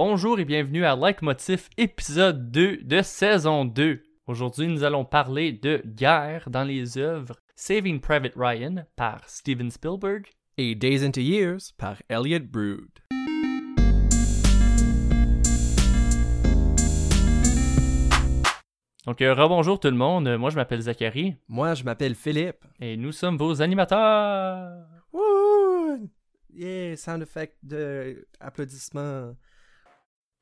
Bonjour et bienvenue à Like Motif épisode 2 de saison 2. Aujourd'hui, nous allons parler de guerre dans les œuvres Saving Private Ryan par Steven Spielberg et Days into Years par Elliot Brood. Donc, euh, rebonjour tout le monde. Moi, je m'appelle Zachary. Moi, je m'appelle Philippe. Et nous sommes vos animateurs. Wouh! Yeah, sound effect de applaudissements.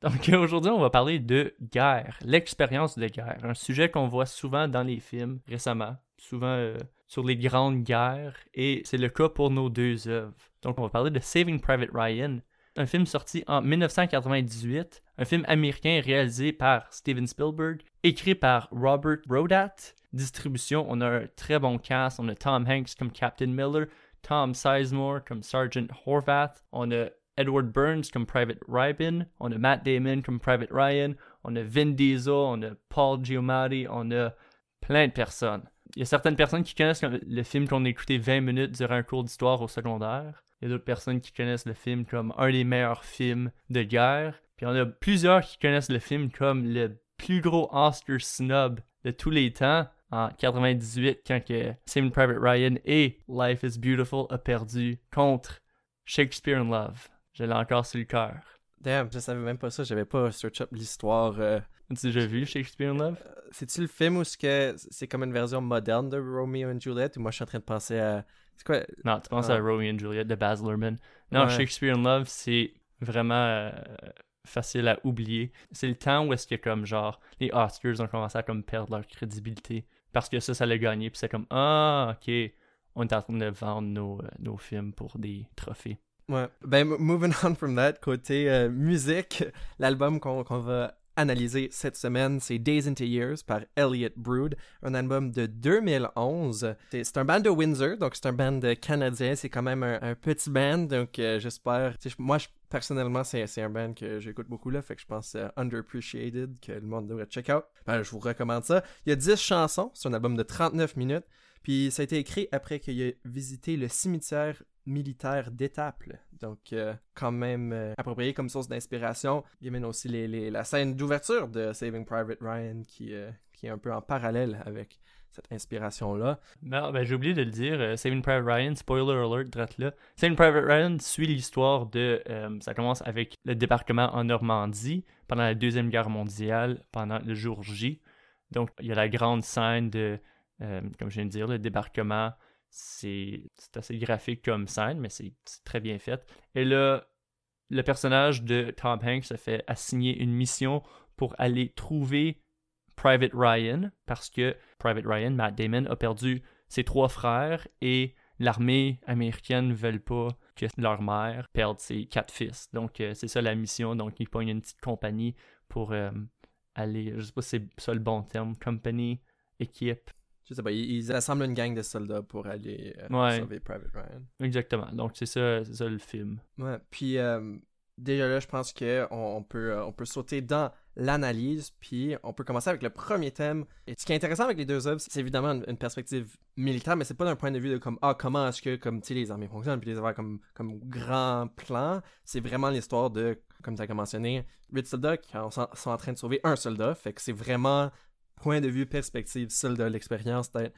Donc aujourd'hui, on va parler de guerre, l'expérience de guerre, un sujet qu'on voit souvent dans les films récemment, souvent euh, sur les grandes guerres, et c'est le cas pour nos deux œuvres. Donc on va parler de Saving Private Ryan, un film sorti en 1998, un film américain réalisé par Steven Spielberg, écrit par Robert Rodat. Distribution, on a un très bon cast, on a Tom Hanks comme Captain Miller, Tom Sizemore comme Sergeant Horvath, on a Edward Burns comme Private Ryan, on a Matt Damon comme Private Ryan, on a Vin Diesel, on a Paul Giamatti, on a plein de personnes. Il y a certaines personnes qui connaissent le film qu'on a écouté 20 minutes durant un cours d'histoire au secondaire. Il y a d'autres personnes qui connaissent le film comme un des meilleurs films de guerre. Puis on a plusieurs qui connaissent le film comme le plus gros Oscar snub de tous les temps en 98 quand que Saving Private Ryan et Life is Beautiful a perdu contre Shakespeare in Love. Je l'ai encore sur le cœur. Damn, je savais même pas ça, j'avais pas search up l'histoire. Euh... As-tu déjà vu Shakespeare in Love? Euh, c'est-tu le film où c'est comme une version moderne de Romeo and Juliet ou moi je suis en train de penser à. C'est quoi? Non, tu penses à ah. Romeo and Juliet de Baz Luhrmann. Non, Shakespeare in Love, c'est vraiment euh, facile à oublier. C'est le temps où est-ce que comme genre les Oscars ont commencé à comme perdre leur crédibilité parce que ça, ça l'a gagné puis c'est comme ah ok, on est en train de vendre nos, euh, nos films pour des trophées. Ouais. Ben, moving on from that, côté euh, musique, l'album qu'on va analyser cette semaine, c'est Days into Years par Elliot Brood, un album de 2011. C'est un band de Windsor, donc c'est un band canadien, c'est quand même un, petit band, donc euh, j'espère... Moi, personnellement, c'est un band que j'écoute beaucoup là, fait que je pense uh, Underappreciated, que le monde devrait check out. Ben, je vous recommande ça. Il y a 10 chansons, c'est un album de 39 minutes, puis ça a été écrit après qu'il ait visité le cimetière militaire d'Étaples. Donc, euh, quand même euh, approprié comme source d'inspiration. Il même aussi les, la scène d'ouverture de Saving Private Ryan qui, euh, est un peu en parallèle avec cette inspiration-là. Non, ben j'ai oublié de le dire. Saving Private Ryan, spoiler alert, drette là. Saving Private Ryan suit l'histoire de. ça commence avec le débarquement en Normandie pendant la Deuxième Guerre mondiale, pendant le jour J. Donc, il y a la grande scène de, comme je viens de dire, le débarquement c'est assez graphique comme scène, mais c'est très bien fait. Et là, le personnage de Tom Hanks se fait assigner une mission pour aller trouver Private Ryan, parce que Private Ryan, Matt Damon, a perdu ses trois frères et l'armée américaine ne veut pas que leur mère perde ses quatre fils. Donc, euh, c'est ça la mission. Donc, ils pognent une petite compagnie pour euh, aller, je sais pas si c'est ça le bon terme, compagnie, équipe, je sais pas, ils, assemblent une gang de soldats pour aller euh, sauver Private Ryan. Exactement. Donc c'est ça, ça le film. Ouais. Puis euh, déjà là, je pense qu'on on peut, euh, on peut sauter dans l'analyse, puis on peut commencer avec le premier thème. Et ce qui est intéressant avec les deux œuvres, c'est évidemment une, perspective militaire, mais c'est pas d'un point de vue de comme ah comment est-ce que comme tu les armées fonctionnent, puis les avoir comme comme grand plan. C'est vraiment l'histoire de comme tu as mentionné, huit soldats qui sont en train de sauver un soldat. Fait que c'est vraiment point de vue, perspective, seul de l'expérience, peut-être.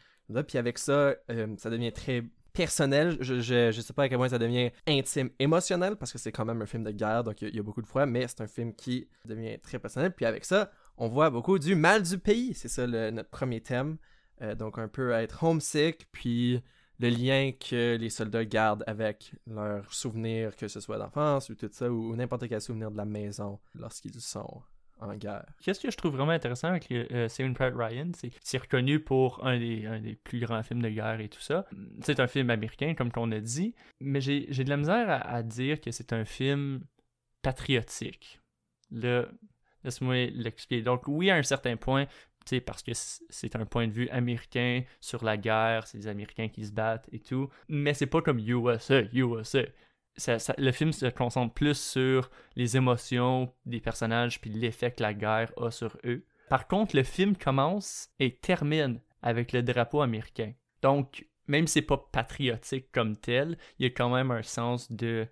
Puis avec ça, euh, ça devient très personnel. Je, je, sais pas à quel point ça devient intime, émotionnel, parce que c'est quand même un film de guerre, donc il y, a beaucoup de fois, mais c'est un film qui devient très personnel. Puis avec ça, on voit beaucoup du mal du pays. C'est ça notre premier thème. Euh, donc un peu être homesick, puis le lien que les soldats gardent avec leurs souvenirs, que ce soit d'enfance ou tout ça, ou n'importe quel souvenir de la maison lorsqu'ils sont en guerre. Qu'est-ce que je trouve vraiment intéressant avec euh, Saving Private Ryan, c'est reconnu pour un des, plus grands films de guerre et tout ça. C'est un film américain, comme qu'on a dit, mais j'ai de la misère à, dire que c'est un film patriotique. Laisse-moi l'expliquer. Donc oui, à un certain point, parce que c'est un point de vue américain sur la guerre, c'est des Américains qui se battent et tout, mais c'est pas comme USA, USA le film se concentre plus sur les émotions des personnages puis l'effet que la guerre a sur eux. Par contre, le film commence et termine avec le drapeau américain. Donc, même si c'est pas patriotique comme tel, il y a quand même un sens de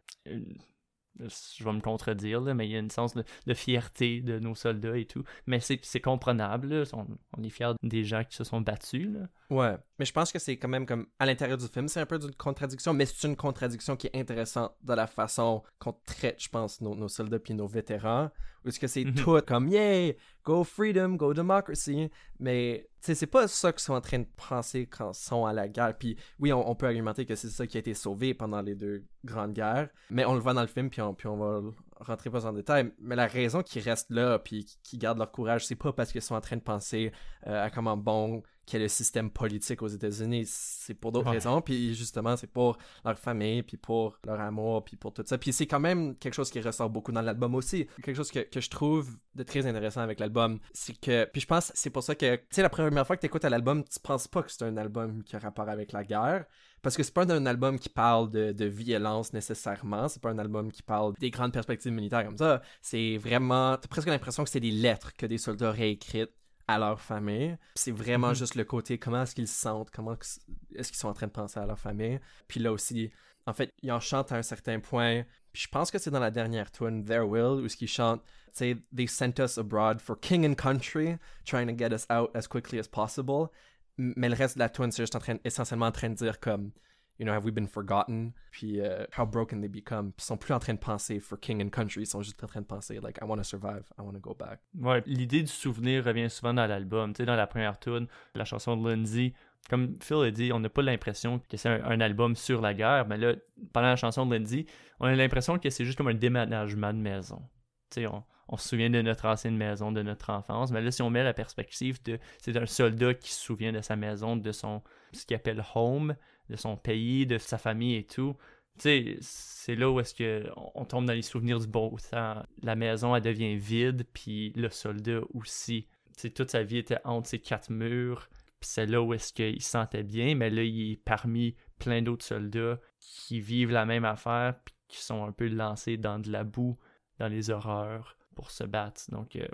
je vais me contredire, là, mais il y a une sens de, fierté de nos soldats et tout. Mais c'est comprenable, On, on, est fiers des gens qui se sont battus. Là. Ouais, mais je pense que c'est quand même comme à l'intérieur du film, c'est un peu d'une contradiction, mais c'est une contradiction qui est intéressante dans la façon qu'on traite, je pense, nos, soldats puis nos vétérans. Ou est-ce que c'est mhm. tout comme yeah, go freedom, go democracy, mais tu sais, c'est pas ça qu'ils sont en train de penser quand ils sont à la guerre. Puis oui, on, peut argumenter que c'est ça qui a été sauvé pendant les deux grandes guerres, mais on le voit dans le film puis on, puis on va rentrer pas en détail, mais la raison qu'ils restent là puis qu'ils gardent leur courage, c'est pas parce qu'ils sont en train de penser euh, à comment bon qu'est le système politique aux États-Unis, c'est pour d'autres raisons, puis justement, c'est pour leur famille, puis pour leur amour, puis pour tout ça. Puis c'est quand même quelque chose qui ressort beaucoup dans l'album aussi. Quelque chose que, que, je trouve de très intéressant avec l'album, c'est que, puis je pense, c'est pour ça que, tu sais, la première fois que tu écoutes l'album, tu penses pas que c'est un album qui a rapport avec la guerre, parce que c'est pas un album qui parle de, de violence nécessairement, c'est pas un album qui parle des grandes perspectives militaires comme ça. C'est vraiment, t'as presque l'impression que c'est des lettres que des soldats auraient écrites à leur famille. C'est vraiment mhm. juste le côté comment est-ce qu'ils se sentent, comment est-ce qu'ils sont en train de penser à leur famille. Puis là aussi, en fait, ils en chantent à un certain point. Puis je pense que c'est dans la dernière tune, Their Will, où ce qu'ils chantent, tu They sent us abroad for king and country, trying to get us out as quickly as possible. Mais le reste de la tune, c'est juste essentiellement en train de dire comme you know, have we been forgotten? Puis uh, how broken they become? Puis ils sont plus en train de penser for king and country, ils sont juste en train de penser like I want to survive, I want to go back. Ouais, l'idée du souvenir revient souvent dans l'album. Tu sais, dans la première tune, la chanson de Lindsay, comme Phil a dit, on n'a pas l'impression que c'est un, album sur la guerre, mais là, pendant la chanson de Lindsay, on a l'impression que c'est juste comme un déménagement de maison. Tu sais, on, on se souvient de notre ancienne maison, de notre enfance. Mais là, si on met la perspective de c'est un soldat qui se souvient de sa maison, de son ce qu'il appelle home, de son pays, de sa famille et tout. Tu sais, c'est là où est-ce que on tombe dans les souvenirs du beau temps. La maison, elle devient vide, puis le soldat aussi. Tu toute sa vie était entre ces quatre murs, puis c'est là où est-ce qu'il se sentait bien, mais là, il est parmi plein d'autres soldats qui vivent la même affaire, puis qui sont un peu lancés dans de la boue, dans les horreurs pour se battre. Donc, euh,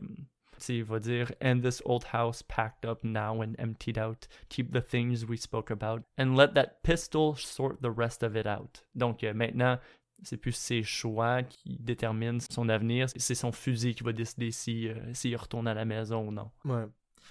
il va dire And this old house packed up now and emptied out. Keep the things we spoke about. And let that pistol sort the rest of it out. Donc euh, maintenant, c'est plus ses choix qui déterminent son avenir. C'est son fusil qui va décider s'il si, retourne à la maison ou non. Ouais.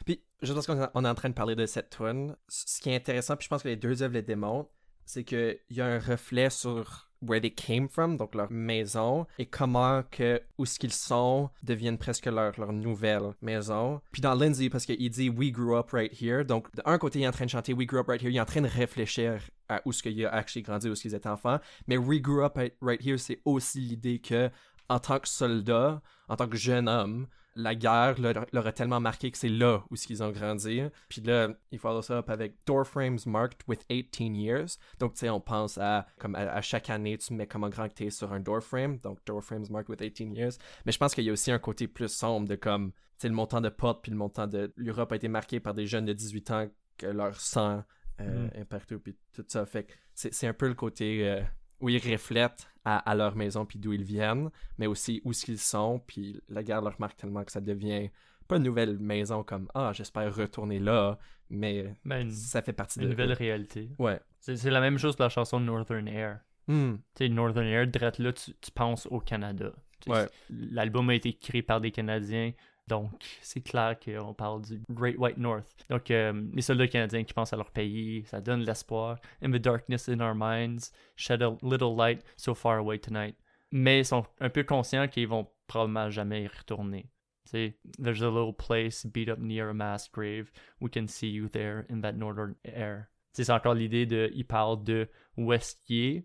Puis, je pense qu'on est en train de parler de cette twin. Ce qui est intéressant, puis je pense que les deux œuvres le démontrent, c'est qu'il y a un reflet sur where they came from, donc leur maison, et comment que où ce qu'ils sont deviennent presque leur, leur nouvelle maison. Puis dans Lindsay, parce qu'il dit We grew up right here, donc d'un côté il est en train de chanter We grew up right here, il est en train de réfléchir à où ce qu'il a actually grandi, où ce qu'ils étaient enfants, mais We grew up right here, c'est aussi l'idée que en tant que soldat, en tant que jeune homme, la guerre leur, a tellement marqué que c'est là où ils ont grandi. Puis là, il follow ça up avec door frames marked with 18 years. Donc, tu sais, on pense à, comme à, chaque année, tu mets comment grand que tu es sur un door frame. Donc, door frames marked with 18 years. Mais je pense qu'il y a aussi un côté plus sombre de comme, tu sais, le montant de porte puis le montant de l'Europe a été marqué par des jeunes de 18 ans que leur sang euh, mm. est partout puis tout ça. Fait que c'est un peu le côté euh, où ils reflètent à, leur maison puis d'où ils viennent, mais aussi où qu'ils sont, puis la guerre leur marque tellement que ça devient pas une nouvelle maison comme ah j'espère retourner là, mais ben, ça fait partie de une nouvelle réalité. Ouais. C'est la même chose pour la chanson Northern Air. Hmm. Tu sais Northern Air, direct là tu, tu penses au Canada. Ouais. L'album a été créé par des Canadiens. Donc, c'est clair qu'on parle du Great White North. Donc, euh, les soldats canadiens qui pensent à leur pays, ça donne l'espoir. In the darkness in our minds, shed a little light so far away tonight. Mais ils sont un peu conscients qu'ils vont probablement jamais y retourner. sais, there's a little place beat up near a mass grave. We can see you there in that northern air. C'est encore l'idée de. Il parle de est-ce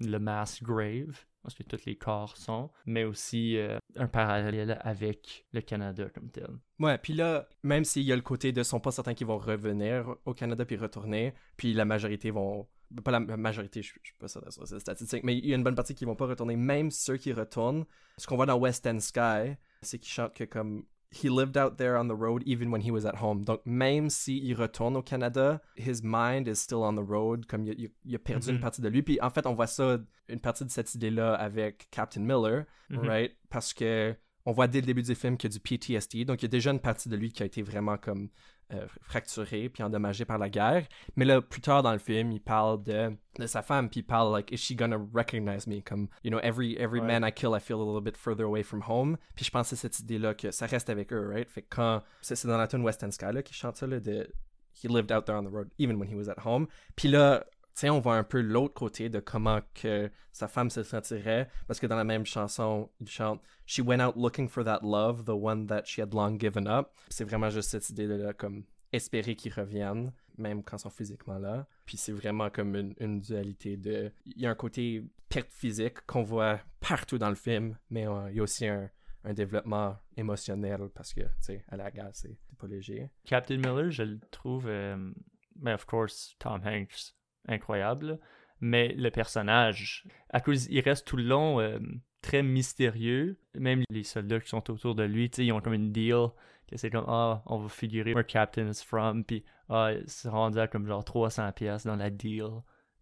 le mass grave que tous les corps sont, mais aussi euh, un parallèle avec le Canada comme tel. Ouais, puis là, même s'il y a le côté de sont pas certains qui vont revenir au Canada puis retourner, puis la majorité vont pas la majorité, je, suis pas sûr de ça, statistique, mais il y a une bonne partie qui vont pas retourner, même ceux qui retournent. Ce qu'on voit dans West End Sky, c'est qu'ils chantent que comme he lived out there on the road even when he was at home. Donc, même s'il retourne au Canada, his mind is still on the road, comme il, il, a perdu une mm-hmm. partie de lui. Puis, en fait, on voit ça, une partie de cette idée-là avec Captain Miller, mm-hmm. right? Parce que on voit dès le début du film qu'il y a du PTSD, donc il y a déjà une partie de lui qui a été vraiment comme euh, fracturée puis endommagée par la guerre. Mais là, plus tard dans le film, il parle de, de sa femme, puis il parle like, is she gonna recognize me? Comme, you know, every, every man I kill, I feel a little bit further away from home. Puis je pense que cette idée-là que ça reste avec eux, right? Fait que quand, c'est dans la tune West End Sky là, qui chante ça, là, de He lived out there on the road, even when he was at home. Puis là, on voit un peu l'autre côté de comment que sa femme se sentirait, parce que dans la même chanson, il chante She went out looking for that love, the one that she had long given up. C'est vraiment juste cette idée de là, comme espérer qu'il revienne, même quand ils sont physiquement là. Puis c'est vraiment comme une, dualité de. Il y a un côté perte physique qu'on voit partout dans le film, mais euh, il y a aussi un, développement émotionnel parce que, tu sais, à la gare, c'est pas léger. Captain Miller, je le trouve. mais euh, ben, of course, Tom Hanks incroyable. Mais le personnage, à cause, il reste tout le long euh, très mystérieux. Même les soldats qui sont autour de lui, ils ont comme une deal que c'est comme ah on va figurer where Captain is from puis ah c'est rendu à comme genre 300 pièces dans la deal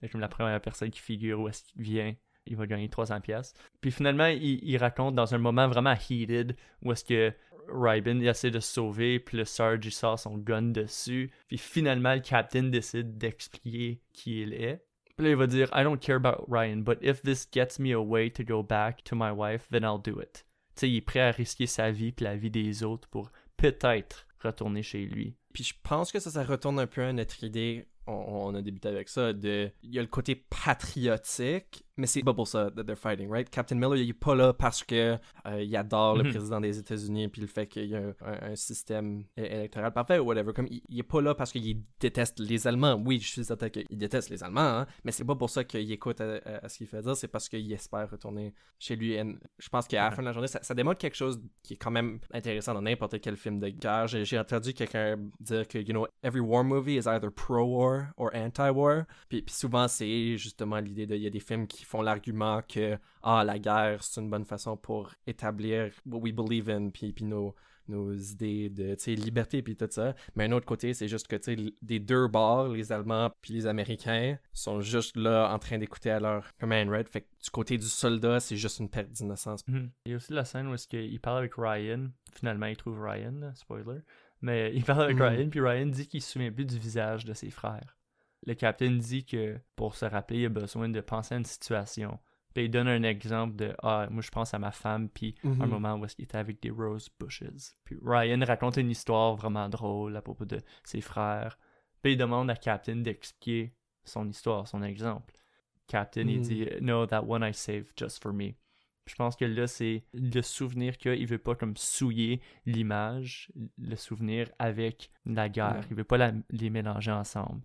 c'est comme la première personne qui figure où est-ce qu'il vient il va gagner 300 pièces puis finalement il, il, raconte dans un moment vraiment heated où est-ce que Ryben essaie de se sauver, puis le Sarge il sort son gun dessus, puis finalement le Captain décide d'expliquer qui il est. Puis là il va dire I don't care about Ryan, but if this gets me a way to go back to my wife, then I'll do it. Tu sais, il est prêt à risquer sa vie puis la vie des autres pour peut-être retourner chez lui. Puis je pense que ça, ça retourne un peu à notre idée on, a débuté avec ça, de, il y a le côté patriotique, mais c'est pas pour ça que they're fighting, right? Captain Miller, il est pas là parce que euh, il adore le mhm. président des États-Unis puis le fait qu'il y a un, système électoral parfait ou whatever. Comme il, est pas là parce qu'il déteste les Allemands. Oui, je suis certain qu'il déteste les Allemands, hein, mais c'est pas pour ça qu'il écoute à, ce qu'il fait dire, c'est parce qu'il espère retourner chez lui. je pense qu'à la fin de la journée, ça, démontre quelque chose qui est quand même intéressant dans n'importe quel film de guerre. J'ai entendu quelqu'un dire que, you know, every war movie is either pro-war or anti-war. Puis, souvent, c'est justement l'idée de. Il y a des films qui font l'argument que ah, la guerre, c'est une bonne façon pour établir what we believe in, puis, nos, nos idées de liberté, puis tout ça. Mais un autre côté, c'est juste que des deux bords, les Allemands puis les Américains, sont juste là en train d'écouter à leur command, right? Fait que du côté du soldat, c'est juste une perte d'innocence. Mhm. Il y a aussi la scène où est-ce qu'il parle avec Ryan. Finalement, il trouve Ryan, spoiler. Mais il parle avec mm. Ryan, puis Ryan dit qu'il se souvient plus du visage de ses frères. Le capitaine dit que pour se rappeler, il a besoin de penser à une situation. Puis il donne un exemple de Ah, moi je pense à ma femme, puis un mm-hmm. moment où il était avec des rose bushes. Puis Ryan raconte une histoire vraiment drôle à propos de ses frères. Puis il demande à Captain d'expliquer son histoire, son exemple. Captain, il mm. dit No, that one I saved just for me. Je pense que là, c'est le souvenir qu'il veut pas comme souiller l'image, le souvenir avec la guerre. Il veut pas les mélanger ensemble.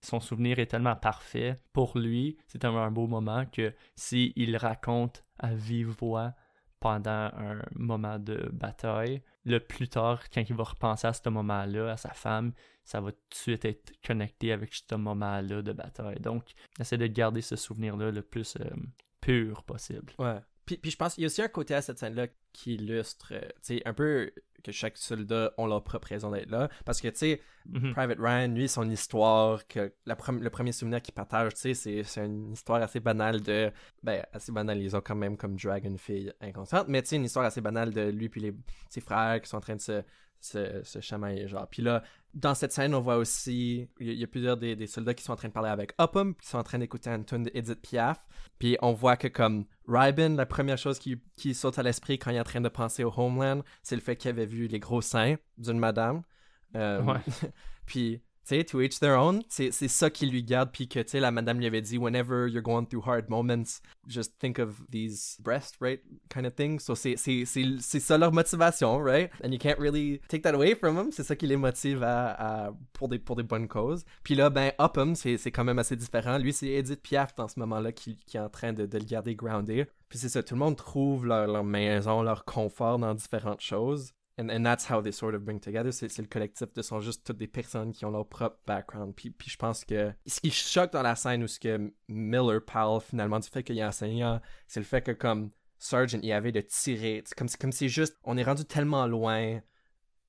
son souvenir est tellement parfait pour lui, c'est tellement un beau moment que s'il raconte à vive voix pendant un moment de bataille, le plus tard, quand il va repenser à ce moment-là, à sa femme, ça va tout de suite être connecté avec ce moment-là de bataille. Donc, essaie de garder ce souvenir-là le plus euh, pur possible. Ouais. Puis, je pense qu'il y a aussi un côté à cette scène-là qui illustre, euh, tu sais, un peu que chaque soldat ont leur propre raison d'être là. Parce que, tu sais, mhm. Private Ryan, lui, son histoire, que le premier souvenir qu'il partage, tu sais, c'est une histoire assez banale de. Ben, assez banale, ils ont quand même comme Dragon fille inconsciente, mais tu sais, une histoire assez banale de lui puis les, ses frères qui sont en train de se, se, se chamailler, genre. Puis là, dans cette scène, on voit aussi, il y, a plusieurs des, soldats qui sont en train de parler avec Upham, qui sont en train d'écouter une tune d'Edith Piaf. Puis on voit que comme Ryben, la première chose qui, qui saute à l'esprit quand il est en train de penser au Homeland, c'est le fait qu'il avait vu les gros seins d'une madame. Euh, ouais. puis to each their own, c'est ça qui lui garde, puis que, tu sais, la madame lui avait dit, whenever you're going through hard moments, just think of these breasts, right, kind of thing. So c'est ça leur motivation, right? And you can't really take that away from them. C'est ça qui les motive à, pour, des, pour des bonnes causes. Puis là, ben, Upham, c'est quand même assez différent. Lui, c'est Edith Piaf dans ce moment-là qui, qui, est en train de, de le garder grounded. Puis c'est ça, tout le monde trouve leur maison, leur confort dans différentes choses. And, and that's how they sort of bring together. C'est le collectif de sont juste toutes des personnes qui ont leur propre background. Puis, puis je pense que ce qui choque dans la scène où ce que Miller parle finalement du fait qu'il est enseignant, c'est le fait que comme Sergeant, il avait de tirer. Comme, comme c'est juste, on est rendu tellement loin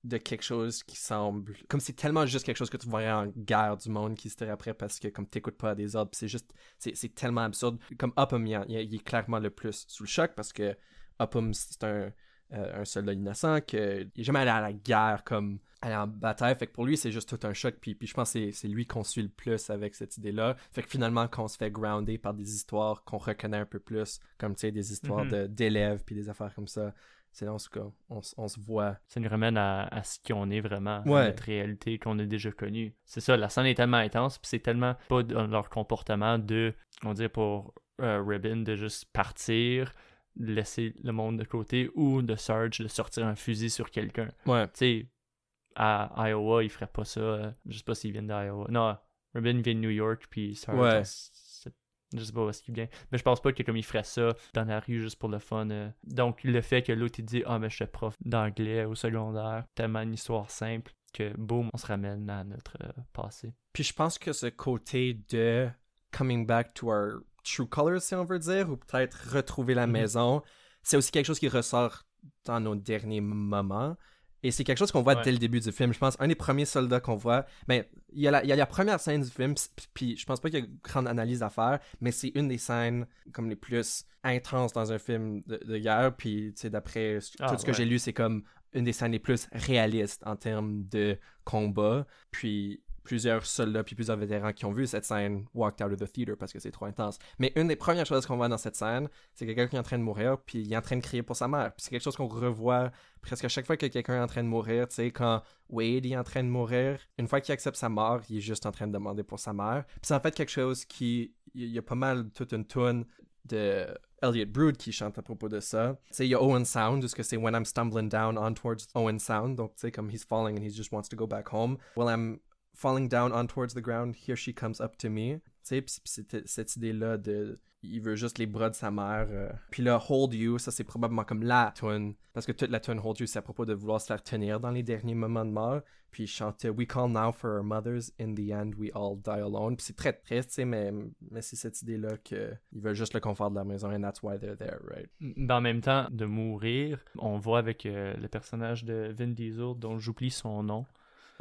de quelque chose qui semble comme c'est tellement juste quelque chose que tu voyais en guerre du monde qui se tire après parce que comme t'écoutes pas des ordres c'est juste c'est tellement absurde comme Upham il, il, est clairement le plus sous le choc parce que Upham c'est un un soldat innocent, qu'il n'est jamais allé à la guerre comme aller en bataille. Fait que pour lui, c'est juste tout un choc. Puis, puis je pense que c'est lui qu'on suit le plus avec cette idée-là. Fait que finalement, quand on se fait grounder par des histoires qu'on reconnaît un peu plus, comme tu sais, des histoires Mhm. de- d'élèves puis des affaires comme ça, c'est cas, on, on se voit. Ça nous ramène à, à ce qu'on est vraiment, Ouais. à notre réalité qu'on a déjà connue. C'est ça, la scène est tellement intense, puis c'est tellement pas dans leur comportement de, on dirait pour euh, Ribbon, de juste partir, laisser le monde de côté, ou de Sarge de sortir un fusil sur quelqu'un. Ouais. Tu sais, à Iowa, il ferait pas ça. euh, je sais pas s'il vient d'Iowa. Non, Ribbon vient de New York, puis Sarge, Ouais. je sais pas où est-ce qu'il vient. Mais je pense pas que comme il ferait ça dans la rue juste pour le fun. euh. Donc le fait que l'autre il dit Ah mais je suis prof d'anglais au secondaire, tellement une histoire simple que boum, on se ramène à notre euh, passé. Puis je pense que ce côté de coming back to our true colors, si on veut dire, ou peut-être retrouver la Mhm. maison, c'est aussi quelque chose qui ressort dans nos derniers moments. Et c'est quelque chose qu'on voit Ouais. dès le début du film. Je pense un des premiers soldats qu'on voit, ben, il y, a la, il y a la première scène du film, puis je pense pas qu'il y a grande analyse à faire, mais c'est une des scènes comme les plus intenses dans un film de, de guerre. Puis, d'après Ah, tout ce que ouais. j'ai lu, c'est comme une des scènes les plus réalistes en termes de combat. Puis plusieurs soldats puis plusieurs vétérans qui ont vu cette scène walked out of the theater parce que c'est trop intense. Mais une des premières choses qu'on voit dans cette scène, c'est quelqu'un qui est en train de mourir puis il est en train de crier pour sa mère. C'est quelque chose qu'on revoit presque à chaque fois que quelqu'un est en train de mourir. Tu sais, quand Wade est en train de mourir, une fois qu'il accepte sa mort, il est juste en train de demander pour sa mère. Puis c'est en fait quelque chose qui... Il y a pas mal toute une tune de Elliot Brood qui chante à propos de ça. Tu sais, il y a Owen Sound, parce que c'est When I'm stumbling down on towards Owen Sound. Donc, tu sais, comme he's falling and he just wants to go back home. I'm falling down on towards the ground, here she comes up to me. Tu sais, cette idée-là de. Il veut juste les bras de sa mère. euh. Puis là, Hold You, ça c'est probablement comme la tune. Parce que toute la tune Hold You, c'est à propos de vouloir se faire tenir dans les derniers moments de mort. Puis il chantait We call now for our mothers, in the end we all die alone. Puis c'est très triste, tu mais, mais c'est cette idée-là qu'ils veulent juste le confort de la maison, and that's why they're there, right? En même temps, de mourir, on voit avec euh, le personnage de Vin Diesel, dont j'oublie son nom.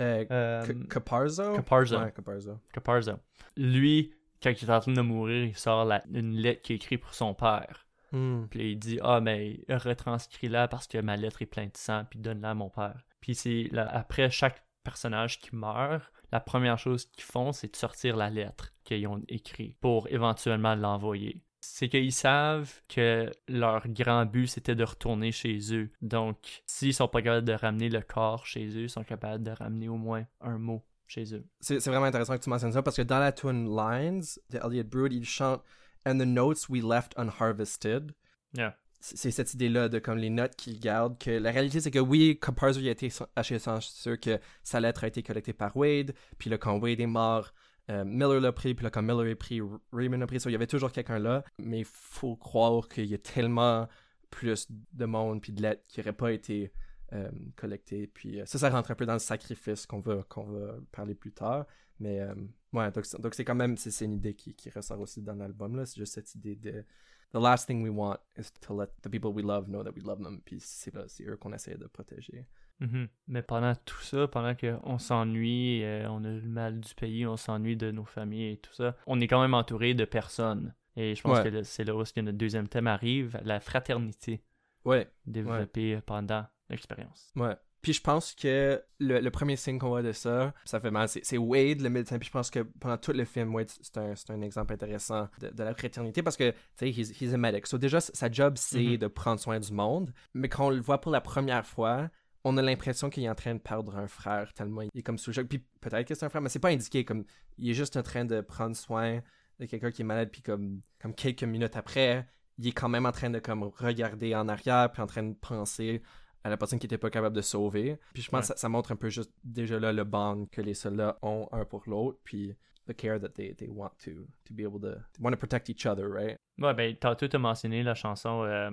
Euh, Euh, Caparzo? Caparzo. Ouais, Caparzo. Caparzo. Lui, quand il est en train de mourir, il sort la- une lettre qu'il écrit pour son père. Hmm. Puis il dit Ah, mais retranscris-la parce que ma lettre est pleine de sang, puis donne-la à mon père. Puis c'est là, après chaque personnage qui meurt, la première chose qu'ils font, c'est de sortir la lettre qu'ils ont écrite pour éventuellement l'envoyer. C'est qu'ils savent que leur grand but, c'était de retourner chez eux. Donc, s'ils sont pas capables de ramener le corps chez eux, ils sont capables de ramener au moins un mot chez eux. C'est vraiment intéressant que tu mentionnes ça parce que dans la tune Lines de Elliot Brood, il chante And the notes we left unharvested. Yeah. C'est cette idée-là de comme les notes qu'il garde. Que la réalité, c'est que oui, il a été assez sûr que sa lettre a été collectée par Wade. Puis là, quand Wade est mort, euh, Miller l'a pris. Puis là, quand Miller est pris, Raymond l'a pris. Il y avait toujours quelqu'un là. Mais il faut croire qu'il y a tellement plus de monde puis de lettres qui n'auraient pas été euh, collectées. Puis euh, ça, ça rentre un peu dans le sacrifice qu'on va, qu'on va parler plus tard. Mais euh, ouais, donc, donc c'est quand même c'est une idée qui, qui ressort aussi dans l'album là. C'est juste cette idée de the last thing we want is to let the people we love know that we love them. Puis c'est eux qu'on essaie de protéger. Mhm. Mais pendant tout ça, pendant qu'on s'ennuie, euh, on a le mal du pays, on s'ennuie de nos familles et tout ça, on est quand même entouré de personnes. Et je pense Ouais. que c'est là où notre deuxième thème arrive, la fraternité Ouais, développée pendant l'expérience. ouais. Puis je pense que le, le premier signe qu'on voit de ça, ça fait mal, c'est Wade, le médecin. Puis je pense que pendant tout le film, Wade, c'est un, un exemple intéressant de, de la fraternité parce que, tu sais, he's, he's a medic. So déjà, sa job, c'est Mhm. de prendre soin du monde. Mais quand on le voit pour la première fois, on a l'impression qu'il est en train de perdre un frère tellement il est comme sous choc. Puis peut-être que c'est un frère, mais c'est pas indiqué. Comme, il est juste en train de prendre soin de quelqu'un qui est malade. Puis comme, comme quelques minutes après, il est quand même en train de comme regarder en arrière puis en train de penser à la personne qui était pas capable de sauver. Puis je pense Ouais. que ça, ça montre un peu juste déjà là le bond que les soldats ont un pour l'autre, puis the care that they, they want to to be able to they want to protect each other, right? Ouais, ben, tantôt, tu as mentionné la chanson euh,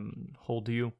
Hold You.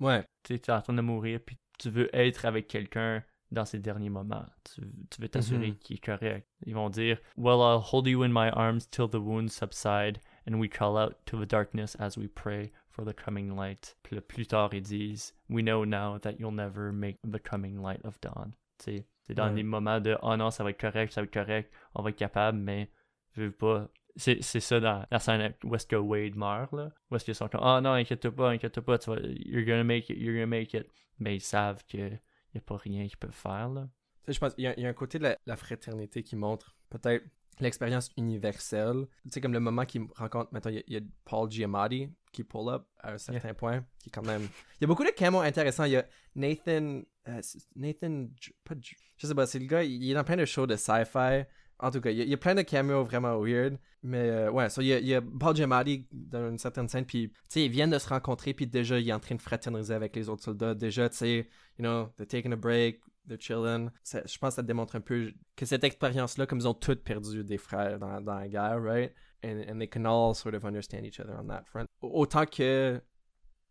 Ouais, Tu es en train de mourir, puis tu veux être avec quelqu'un dans ces derniers moments. Tu, tu veux t'assurer Mhm. qu'il est correct. Ils vont dire Well, I'll hold you in my arms till the wounds subside, and we call out to the darkness as we pray for the coming light. Puis plus tard, ils disent We know now that you'll never make the coming light of dawn. C'est dans des moments de Oh non, ça va être correct, ça va être correct, on va être capable, mais je veux pas. C'est ça dans la scène où est-ce que Wade meurt, là? Où est-ce qu'ils sont comme, ah non, inquiète-toi pas, inquiète-toi pas, tu vas, you're gonna make it, you're gonna make it. Mais ils savent qu'il n'y a pas rien qu'ils peuvent faire, là. Tu sais, je pense qu'il y, a un côté de la, fraternité qui montre peut-être l'expérience universelle. Tu sais, comme le moment qu'il rencontre, maintenant, il y, a Paul Giamatti qui pull up à un certain point, qui est quand même... Il y a beaucoup de camos intéressants. Il y a Nathan... Euh, Nathan... Pas, je sais pas, c'est le gars, il est dans plein de shows de sci-fi. En tout cas, il y, a, plein de cameos vraiment weird. Mais euh, ouais, il, y a, Paul Giamatti dans une certaine scène, puis tu sais, ils viennent de se rencontrer, puis déjà, il est en train de fraterniser avec les autres soldats. Déjà, tu sais, you know, they're taking a break, they're chilling. je pense que ça démontre un peu que cette expérience-là, comme ils ont tous perdu des frères dans, la guerre, right? And, and they can all sort of understand each other on that front. Autant que,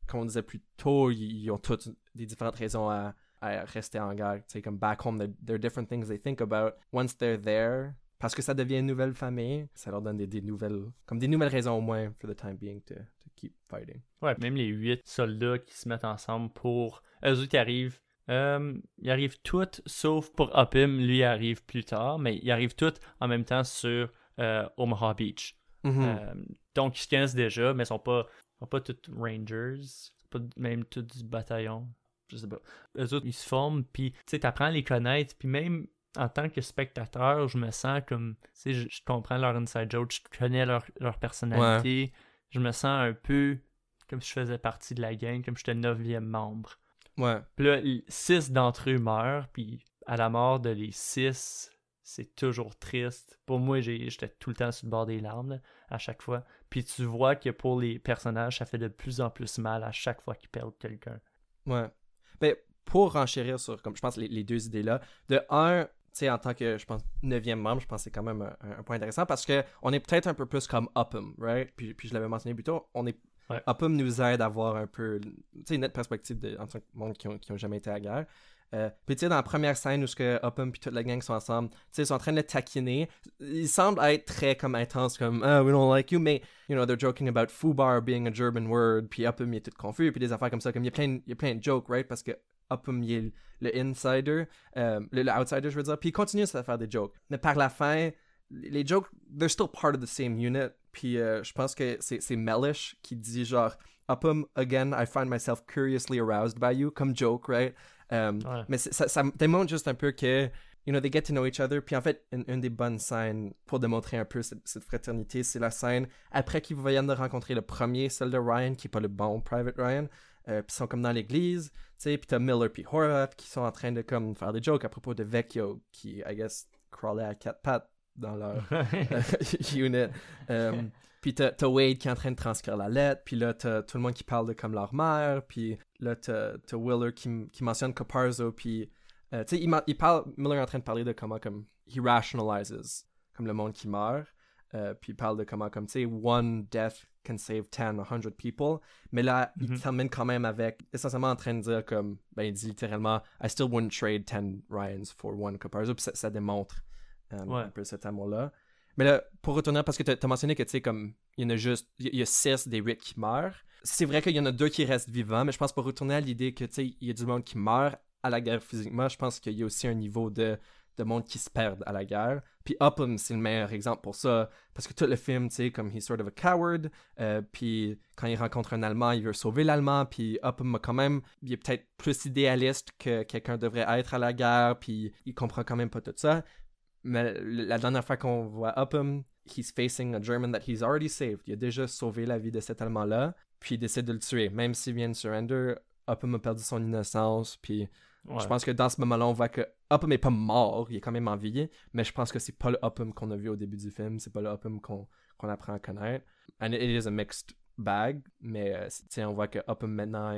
comme on disait plus tôt, ils, ont toutes des différentes raisons à, à rester en guerre. Tu sais, comme back home, there, are different things they think about. Once they're there, parce que ça devient une nouvelle famille, ça leur donne des, nouvelles, comme des nouvelles raisons au moins, for the time being, to, to keep fighting. Ouais, même les huit soldats qui se mettent ensemble pour. Eux autres, ils arrivent. Euh, ils arrivent tous, sauf pour Opim, lui il arrive plus tard, mais ils arrivent tous en même temps sur euh, Omaha Beach. Mm-hmm. Euh, donc ils se connaissent déjà, mais ils sont pas, sont pas tous Rangers, pas même tous du bataillon. Je sais pas. Eux autres, ils se forment, puis tu sais, t'apprends à les connaître, puis même en tant que spectateur, je me sens comme, tu sais, je, comprends leur inside joke, je connais leur, leur personnalité, je me sens un peu comme si je faisais partie de la gang, comme j'étais neuvième membre. Ouais. Puis là, six d'entre eux meurent, puis à la mort de les six, c'est toujours triste. Pour moi, j'étais tout le temps sur le bord des larmes, à chaque fois. Puis tu vois que pour les personnages, ça fait de plus en plus mal à chaque fois qu'ils perdent quelqu'un. Ouais. Mais pour renchérir sur, comme je pense, les, les deux idées-là, de un, sais, en tant que, je pense, neuvième membre, je pense que c'est quand même un, point intéressant parce que on est peut-être un peu plus comme Upham, right? Puis, puis je l'avais mentionné plus tôt, on est, Upham nous aide à avoir un peu, tu sais, une nette perspective de, en tant que monde qui ont, qui ont jamais été à la guerre. Euh, puis tu sais, dans la première scène où ce que Upham puis toute la gang sont ensemble, tu sais, ils sont en train de le taquiner. Ils semblent être très comme intenses, comme oh, we don't like you, mais you know, they're joking about fubar being a German word, puis Upham il est tout confus, puis des affaires comme ça, comme il y a plein, il y a plein de jokes, right? Parce que Est le insider, euh, le, outsider, je veux dire, puis il continue à faire des jokes. Mais par la fin, les jokes, they're still part of the same unit. Puis euh, je pense que c'est Mellish qui dit genre, Upham, again, I find myself curiously aroused by you, comme joke, right? Um, mais ça, ça démontre juste un peu que, you know, they get to know each other. Puis en fait, une, des bonnes scènes pour démontrer un peu cette, fraternité, c'est la scène après qu'ils viennent de rencontrer le premier, celle de Ryan, qui est pas le bon Private Ryan. Euh, puis ils sont comme dans l'église, tu sais, puis t'as Miller puis Horvath qui sont en train de comme faire des jokes à propos de Vecchio qui, I guess, crawlait à quatre pattes dans leur unit. Um, puis t'as, Wade qui est en train de transcrire la lettre, puis là t'as tout le monde qui parle de comme leur mère, puis là t'as, t'as Willer qui, qui mentionne Caparzo, puis euh, tu sais, il, il, parle, Miller est en train de parler de comment comme he rationalizes comme le monde qui meurt. Euh, puis il parle de comment, comme tu sais, one death can save 10, 100 people. Mais là, il mm-hmm. termine quand même avec, essentiellement en train de dire comme, ben il dit littéralement, I still wouldn't trade 10 Ryans for one Caparzo. Puis ça, démontre euh, un peu cet amour-là. Mais là, pour retourner, parce que tu as, mentionné que tu sais, comme, il y en a juste, il y a 6 des 8 qui meurent. C'est vrai qu'il y en a deux qui restent vivants, mais je pense pour retourner à l'idée que tu sais, il y a du monde qui meurt à la guerre physiquement, je pense qu'il y a aussi un niveau de de monde qui se perdent à la guerre. Puis Upham, c'est le meilleur exemple pour ça, parce que tout le film, tu sais, comme he's sort of a coward, euh, puis quand il rencontre un Allemand, il veut sauver l'Allemand, puis Upham, quand même, il est peut-être plus idéaliste que quelqu'un devrait être à la guerre, puis il comprend quand même pas tout ça. Mais la dernière fois qu'on voit Upham, he's facing a German that he's already saved. Il a déjà sauvé la vie de cet Allemand-là, puis il décide de le tuer. Même s'il vient de surrender, Upham a perdu son innocence, puis je pense que dans ce moment-là, on voit que Upham n'est pas mort, il est quand même en vie, mais je pense que c'est pas le Upham qu'on a vu au début du film, c'est pas le Upham qu'on apprend à connaître. And it is a mixed bag, mais euh, on voit que Upham maintenant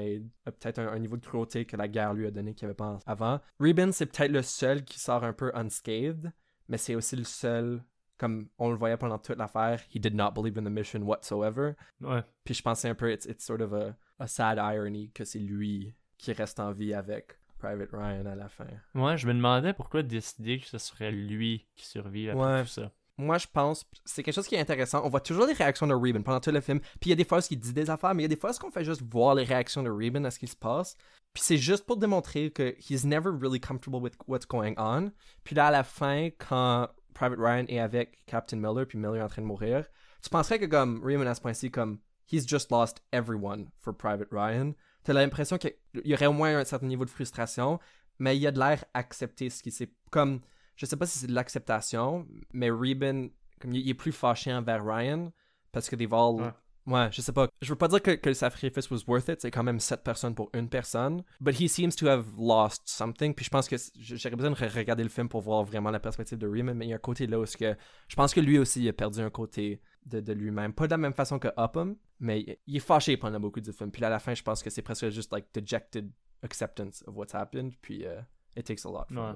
a peut-être un, niveau de cruauté que la guerre lui a donné qu'il avait pas avant. Reuben, c'est peut-être le seul qui sort un peu unscathed, mais c'est aussi le seul comme on le voyait pendant toute l'affaire, he did not believe in the mission whatsoever. Ouais. Puis je pensais un peu, it's, it's sort of a, a sad irony que c'est lui qui reste en vie avec Private Ryan à la fin. Moi, je me demandais pourquoi décider que ce serait lui qui survit après tout ça. Moi, je pense, c'est quelque chose qui est intéressant. On voit toujours les réactions de Reuben pendant tout le film. Puis il y a des fois qu'il dit des affaires, mais il y a des fois qu'on fait juste voir les réactions de Reuben à ce qui se passe. Puis c'est juste pour démontrer que he's never really comfortable with what's going on. Puis là, à la fin, quand Private Ryan est avec Captain Miller, puis Miller est en train de mourir, tu penserais que comme Raymond à ce point-ci, comme he's just lost everyone for Private Ryan. T'as l'impression qu'il y aurait au moins un certain niveau de frustration, mais il y a de l'air accepter ce qui s'est. Comme, je sais pas si c'est de l'acceptation, mais Reuben, comme il est plus fâché envers Ryan, parce que they've all. Ouais. Ouais, je sais pas. Je veux pas dire que, que le sacrifice was worth it, c'est quand même 7 personnes pour une personne. But he seems to have lost something. Puis je pense que j'aurais besoin de re- regarder le film pour voir vraiment la perspective de Riemann, mais il y a un côté là où que je pense que lui aussi il a perdu un côté de, de lui-même. Pas de la même façon que Upham, mais il- il est fâché pendant beaucoup du film. Puis là, à la fin, je pense que c'est presque juste like dejected acceptance of what's happened. Puis euh, it takes a lot Ouais.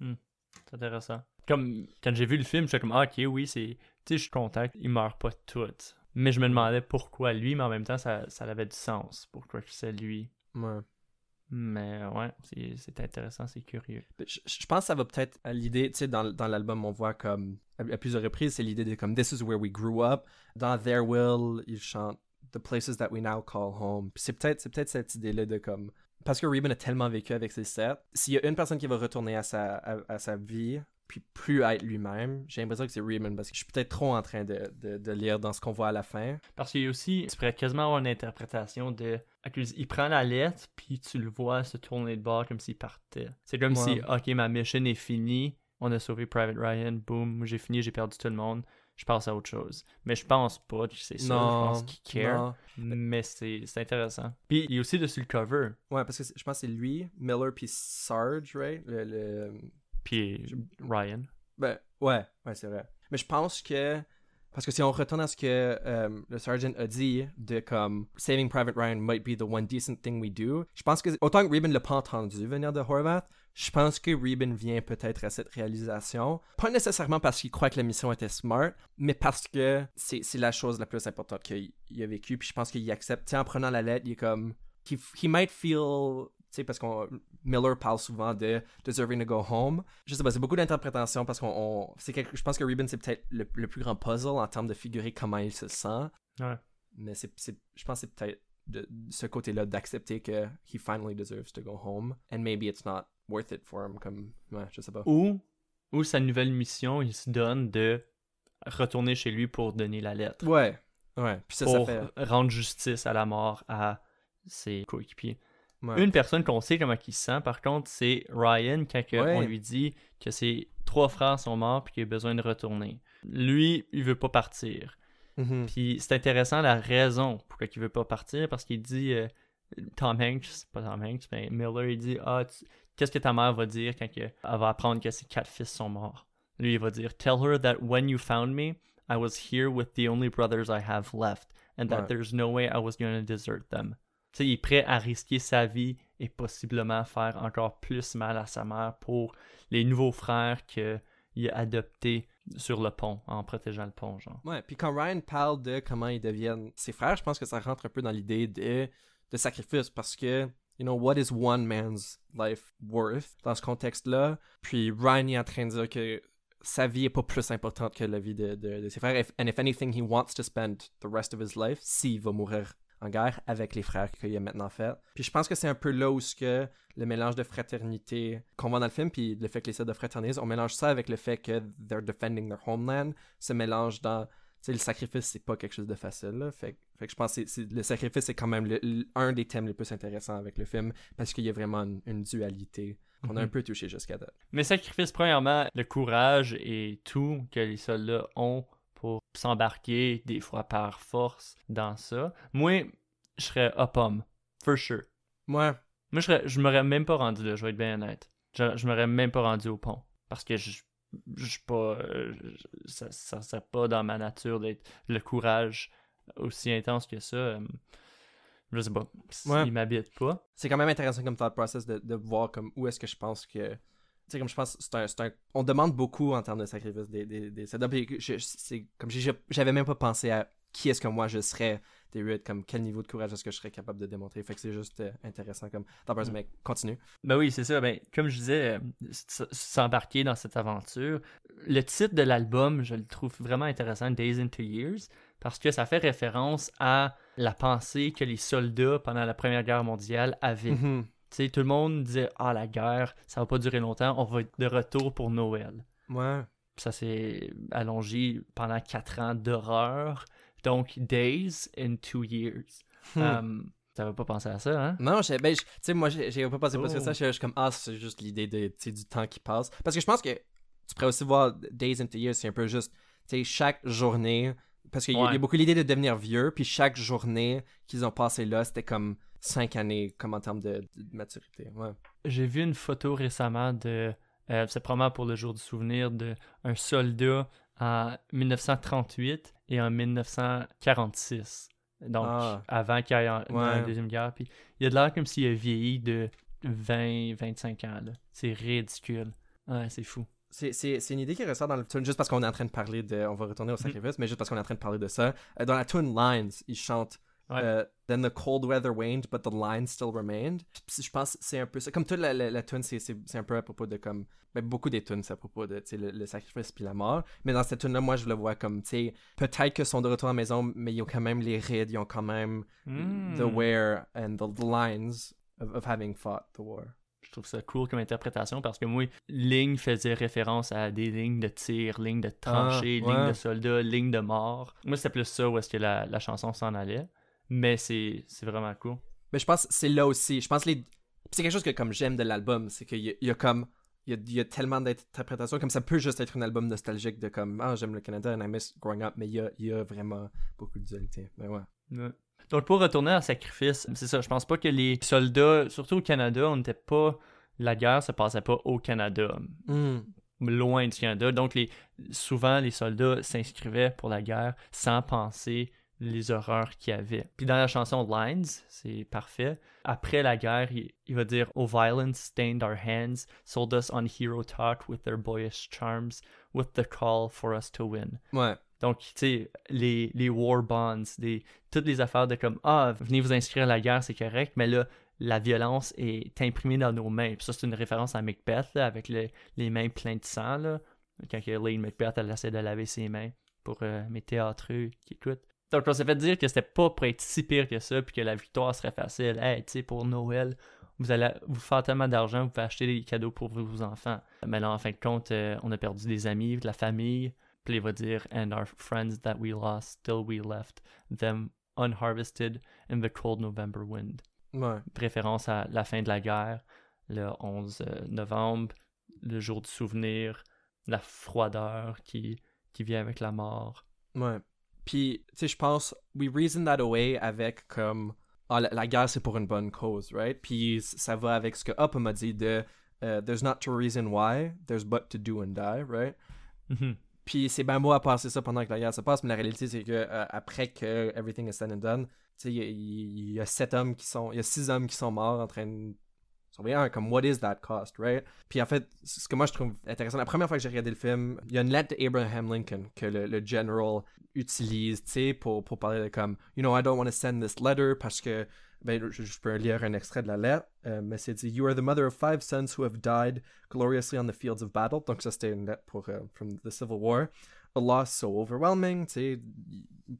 him. C'est intéressant. Comme quand j'ai vu le film, j'étais comme ah, ok, oui, c'est. Tu sais, je suis content qu'ils meurent pas tous. Mais je me demandais pourquoi lui, mais en même temps, ça, ça avait du sens. Pourquoi que c'est lui. Ouais. Mais ouais, c'est intéressant, c'est curieux. Je, je pense que ça va peut-être à l'idée, tu sais, dans, dans l'album, on voit comme, à, plusieurs reprises, c'est l'idée de comme This is where we grew up. Dans Their Will, ils chantent The places that we now call home. C'est peut-être peut-être cette idée-là de comme. Parce que Reuben a tellement vécu avec ses sets. S'il y a une personne qui va retourner à sa, à sa vie, puis plus à être lui-même, j'ai l'impression que c'est Reuben parce que je suis peut-être trop en train de, de, de lire dans ce qu'on voit à la fin. Parce qu'il y a aussi, tu pourrais quasiment avoir une interprétation de. Il prend la lettre, puis tu le vois se tourner de bord comme s'il partait. C'est comme Ouais. si, ok, ma mission est finie, on a sauvé Private Ryan, boum, j'ai fini, j'ai perdu tout le monde, je passe à autre chose. Mais je pense pas c'est ça, je pense qu'il care. non. Mais c'est intéressant. Puis il y a aussi dessus le cover, Ouais, parce que je pense que c'est lui, Miller, puis Sarge, right? Le, le, puis Ryan. Ben, ouais, ouais, c'est vrai. Mais je pense que. Parce que si on retourne à ce que euh, le sergeant a dit, de comme Saving Private Ryan might be the one decent thing we do, je pense que autant que Reuben l'a pas entendu venir de Horvath, je pense que Reuben vient peut-être à cette réalisation. Pas nécessairement parce qu'il croit que la mission était smart, mais parce que c'est la chose la plus importante qu'il il a vécu. Puis je pense qu'il accepte. Tu sais, en prenant la lettre, il est comme. He, he might feel. Tu sais, parce qu'on. Miller parle souvent de deserving to go home. Je sais pas, c'est beaucoup d'interprétation parce qu'on. on- c'est quelque- je pense que Reuben, c'est peut-être le, le plus grand puzzle en termes de figurer comment il se sent. Ouais. Mais c'est, je pense que c'est peut-être de, de ce côté-là d'accepter que he finally deserves to go home. And maybe it's not worth it for him. Comme. Ouais, je sais pas. Ou, ou sa nouvelle mission, il se donne de retourner chez lui pour donner la lettre. Ouais. Ouais. Puis ça, ça pour fait. rendre justice à la mort à ses coéquipiers. Ouais. Une personne qu'on sait comment il se sent, par contre, c'est Ryan, quand Ouais. on lui dit que ses trois frères sont morts et qu'il a besoin de retourner. Lui, il veut pas partir. Mhm. Puis c'est intéressant la raison pourquoi il veut pas partir, parce qu'il dit, euh, Tom Hanks, pas Tom Hanks, mais Miller, il dit, ah, tu- qu'est-ce que ta mère va dire quand elle va apprendre que ses quatre fils sont morts? Lui, il va dire, tell her that when you found me, I was here with the only brothers I have left, and that Ouais. there's no way I was going to desert them. Tu sais, il est prêt à risquer sa vie et possiblement faire encore plus mal à sa mère pour les nouveaux frères qu'il a adoptés sur le pont, en protégeant le pont, genre. Ouais, puis quand Ryan parle de comment ils deviennent ses frères, je pense que ça rentre un peu dans l'idée de, sacrifice parce que, you know, what is one man's life worth dans ce contexte-là? Puis Ryan est en train de dire que sa vie est pas plus importante que la vie de ses frères. If- and if anything, he wants to spend the rest of his life, s'il va mourir en guerre, avec les frères qu'il a maintenant fait. Puis je pense que c'est un peu là où ce que le mélange de fraternité qu'on voit dans le film, puis le fait que les de fraternisent, on mélange ça avec le fait que they're defending their homeland, se mélange dans tu sais, le sacrifice, c'est pas quelque chose de facile. Là. Fait, que- fait que je pense que le sacrifice, c'est quand même le- le- un des thèmes les plus intéressants avec le film parce qu'il y a vraiment une, une dualité qu'on a Mhm. un peu touché jusqu'à date. Mais sacrifice, premièrement, le courage et tout que les soldats ont pour s'embarquer, des fois par force, dans ça. Moi, je serais up homme, for sure. Ouais, Moi, je, serais, je m'aurais même pas rendu là, je vais être bien honnête. Je, je m'aurais même pas rendu au pont. Parce que je, je suis pas. euh, je- ça, ça serait pas dans ma nature d'être le courage aussi intense que ça. euh, Je sais pas. Ouais. Il m'habite pas. c'est quand même intéressant comme thought process de, de voir comme où est-ce que je pense que. Tu sais, comme je pense, c'est un, c'est un- On demande beaucoup en termes de sacrifice des, des, des setups, comme j'avais même pas pensé à qui est-ce que moi je serais Rude, comme quel niveau de courage est-ce que je serais capable de démontrer? Fait que c'est juste euh, intéressant comme. Thought process, Mm. mais continue. Ben oui, c'est ça. Ben, comme je disais, euh, s'embarquer dans cette aventure. Le titre de l'album, je le trouve vraiment intéressant, Days into Years, parce que ça fait référence à la pensée que les soldats pendant la Première Guerre mondiale avaient. Mhm. Tu tout le monde disait Ah, la guerre, ça va pas durer longtemps, on va être de retour pour Noël. Ouais. ça s'est allongé pendant quatre ans d'horreur. Donc, Days in Two Years. Hmm. Um, T'avais pas pensé à ça, hein? Non, je- ben, je- tu sais, moi, j'ai pas pensé plus que Oh. ça. Je suis comme, ah, c'est juste l'idée de, du temps qui passe. Parce que je pense que tu pourrais aussi voir Days into Years, c'est un peu juste, tu sais, chaque journée. Parce qu'il y, y a beaucoup l'idée de devenir vieux, puis chaque journée qu'ils ont passé là, c'était comme cinq années, comme en termes de, de maturité. Ouais. J'ai vu une photo récemment de. euh, c'est probablement pour le jour du souvenir de un soldat en 1938 et en 1946. Donc, Ah. avant qu'il y ait un- la. Deuxième Guerre. Puis, il a de l'air comme s'il a vieilli de 20-25 ans. là. C'est ridicule. Ouais, c'est fou. C'est- une idée qui ressort dans le tune, juste parce qu'on est en train de parler de. On va retourner au sacrifice, mais juste parce qu'on est en train de parler de ça. Euh, dans la tune Lines, ils chantent. Ouais. euh, Then the cold weather waned, but the lines still remained. Puis Je pense que c'est un peu ça. Comme toute la, la, la tune, c'est c'est- c'est un peu à propos de comme. Ben, beaucoup des tunes, c'est à propos de le, le sacrifice puis la mort. Mais dans cette tune-là, moi, je le vois comme, tu sais, peut-être qu'ils sont de retour à la maison, mais ils ont quand même les rides, ils ont quand même Hmm. the wear and the, the lines of, of having fought the war. Je trouve ça cool comme interprétation parce que moi, ligne faisait référence à des lignes de tir, lignes de tranchées, Ah, ouais. lignes de soldats, lignes de mort. Moi, c'était plus ça où est-ce que la, la chanson s'en allait. Mais c'est c'est vraiment cool. Mais je pense que c'est là aussi. Je pense que les... C'est quelque chose que comme j'aime de l'album, c'est qu'il y, a- il y a comme il y a, il y a tellement d'interprétations comme ça peut juste être un album nostalgique de comme ah j'aime le Canada and I miss growing up, mais il y a, il y a vraiment beaucoup de dualité. Mais ouais. Ouais. Donc, pour retourner à Sacrifice, c'est ça. Je pense pas que les soldats, surtout au Canada, on n'était pas. La guerre se passait pas au Canada, loin du Canada. Donc, les, souvent, les soldats s'inscrivaient pour la guerre sans penser les horreurs qu'il y avait. Puis dans la chanson Lines, c'est parfait. Après la guerre, il, il va dire Oh, violence stained our hands, sold us on hero talk with their boyish charms, with the call for us to win. Ouais. Donc, tu sais, les, les war bonds, des, toutes les affaires de comme Ah, venez vous inscrire à la guerre, c'est correct, mais là, la violence est imprimée dans nos mains. Puis ça, c'est une référence à Macbeth, là, avec le- les mains pleines de sang, là. Quand Lane Macbeth, elle essaie de laver ses mains pour euh, mes théâtreux qui écoutent. Donc, on s'est fait dire que c'était pas pour être si pire que ça, puis que la victoire serait facile. Hey, tu sais, pour Noël, vous allez vous faire tellement d'argent, vous pouvez acheter des cadeaux pour vos enfants. Mais là, en fin de compte, euh, on a perdu des amis, de la famille. Puis il va dire, And our friends that we lost, still we left them unharvested in the cold November wind. Ouais. Préférence à la fin de la guerre, le 11 novembre, le jour du souvenir, la froideur qui, qui vient avec la mort. Ouais. Puis, tu sais, je pense, we reason that away avec comme, ah, la, la guerre c'est pour une bonne cause, right? Puis ça va avec ce que Up m'a dit de, euh, there's not to reason why, there's but to do and die, right? Mhm. Puis c'est bien beau à passer ça pendant que la guerre se passe, mais la réalité c'est que euh, après que everything is said and done, tu sais, il y, y a sept hommes qui sont, il y a six hommes qui sont morts en train de sauver un, comme what is that cost, right? Puis en fait, ce que moi je trouve intéressant, la première fois que j'ai regardé le film, il y a une lettre d'Abraham Lincoln que le, le general utilise, tu sais, pour, pour parler de comme, you know, I don't want to send this letter parce que ben, je, je peux lire un extrait de la lettre, euh, mais c'est dit You are the mother of five sons who have died gloriously on the fields of battle. Donc, ça, c'était une lettre pour, euh, from the Civil War. A loss so overwhelming, tu sais,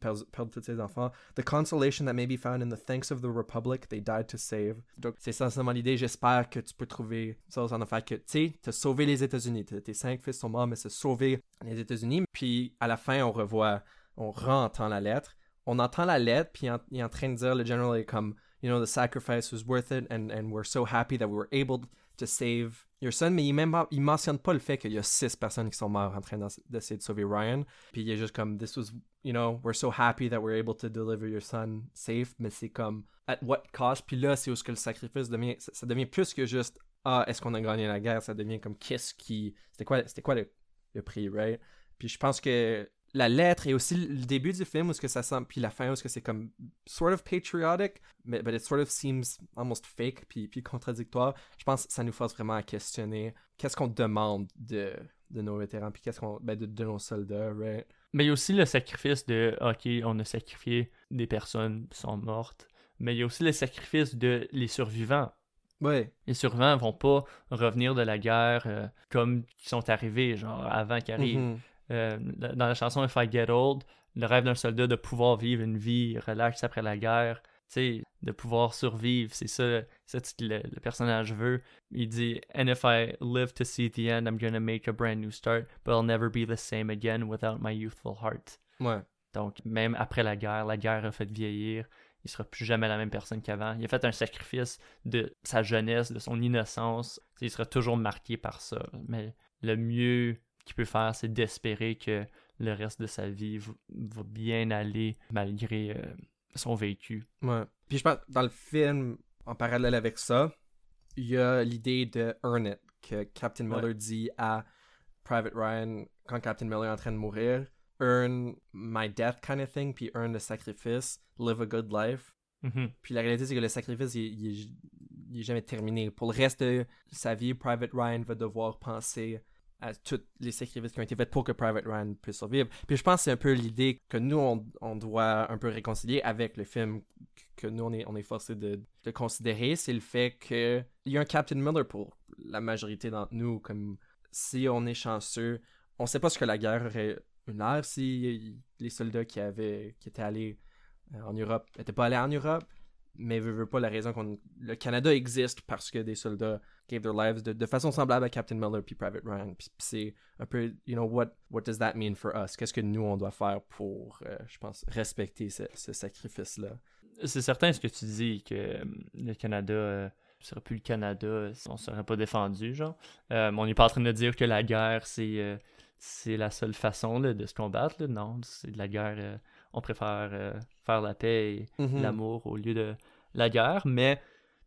perdent perdent tous ses enfants. The consolation that may be found in the thanks of the Republic they died to save. Donc, c'est essentiellement l'idée. J'espère que tu peux trouver ça en affaire que, tu sais, t'as sauvé les États-Unis. Tes cinq fils sont morts, mais c'est sauver les États-Unis. Puis, à la fin, on revoit, on re-entend la lettre. On entend la lettre, puis il est en- il est en train de dire, le general est comme, you know, the sacrifice was worth it, and, and we're so happy that we were able to save your son. Mais il, même, mentionne pas le fait qu'il y a six personnes qui sont mortes en train d'essayer de sauver Ryan. Puis il est juste comme, this was, you know, we're so happy that we're able to deliver your son safe. Mais c'est comme, at what cost? Puis là, c'est où ce que le sacrifice devient, ça, devient plus que juste, ah, est-ce qu'on a gagné la guerre? Ça devient comme, qu'est-ce qui, c'était quoi, quoi le, le prix, right? Puis je pense que la lettre et aussi le début du film où ce que ça sent puis la fin où ce que c'est comme sort of patriotic mais but it sort of seems almost fake puis, puis contradictoire je pense que ça nous force vraiment à questionner qu'est-ce qu'on demande de, de nos vétérans puis qu'est-ce qu'on ben, de, de nos soldats right? Mais il y a aussi le sacrifice de OK, on a sacrifié des personnes qui sont mortes. Mais il y a aussi le sacrifice de les survivants. ouais Les survivants vont pas revenir de la guerre euh, comme ils sont arrivés, genre avant qu'ils arrivent. Mhm. Euh, dans la chanson If I Get Old, le rêve d'un soldat de pouvoir vivre une vie relaxe après la guerre, de pouvoir survivre. C'est ça, ça que le, le, personnage veut. Il dit And if I live to see the end, I'm gonna make a brand new start, but I'll never be the same again without my youthful heart. Ouais. Donc, même après la guerre, la guerre a fait vieillir. Il sera plus jamais la même personne qu'avant. Il a fait un sacrifice de sa jeunesse, de son innocence. Il sera toujours marqué par ça. Mais le mieux qu'il peut faire, c'est d'espérer que le reste de sa vie va bien aller malgré euh, son vécu. Ouais. Puis je pense, dans le film, en parallèle avec ça, il y a l'idée de earn it, que Captain Miller dit à Private Ryan quand Captain Miller est en train de mourir. Earn my death kind of thing, puis earn le sacrifice, live a good life. Mm-hmm. Puis la réalité, c'est que le sacrifice, il, il, est jamais terminé. Pour le reste de sa vie, Private Ryan va devoir penser à tous les sacrifices qui ont été faits pour que Private Ryan puisse survivre. Puis je pense que c'est un peu l'idée que nous, on, doit un peu réconcilier avec le film que nous, on est, on est forcé de, de considérer. C'est le fait qu'il y a un Captain Miller pour la majorité d'entre nous. Comme si on est chanceux, on sait pas ce que la guerre aurait une heure si les soldats qui, avaient, qui étaient allés euh, en Europe n'étaient pas allés en Europe. Mais veut, veut pas la raison qu'on. Le Canada existe parce que des soldats gave their lives de, de façon semblable à Captain Miller puis Private Ryan. C'est un peu, you know, what, what does that mean for us? Qu'est-ce que nous, on doit faire pour, euh, je pense, respecter ce, ce sacrifice-là? C'est certain ce que tu dis, que euh, le Canada euh, serait plus le Canada on serait pas défendu, genre. on n'est pas en train de dire que la guerre, c'est c'est la seule façon de se combattre. Là. Non, c'est de la guerre. On préfère faire la paix et Mm-hmm. l'amour au lieu de la guerre. Mais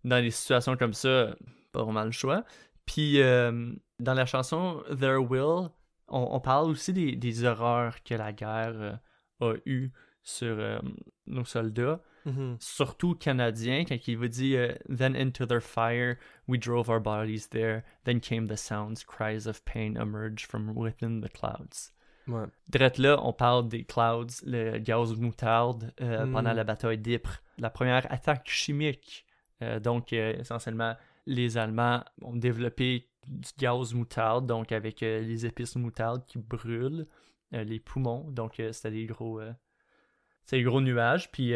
dans des situations comme ça, pas vraiment le choix. Puis euh, dans la chanson There Will, on, parle aussi des, des, horreurs que la guerre euh, a eues sur euh, nos soldats, mm-hmm. surtout canadiens, quand il vous dit Then into their fire, we drove our bodies there, then came the sounds, cries of pain emerged from within the clouds. Ouais. Drette là, on parle des clouds, le gaz moutarde Mm. pendant la bataille d'Ypres, la première attaque chimique. donc, essentiellement, les Allemands ont développé du gaz moutarde, donc avec euh, les épices moutarde qui brûlent euh, les poumons. Donc euh, c'était des gros, c'est des gros nuages. Puis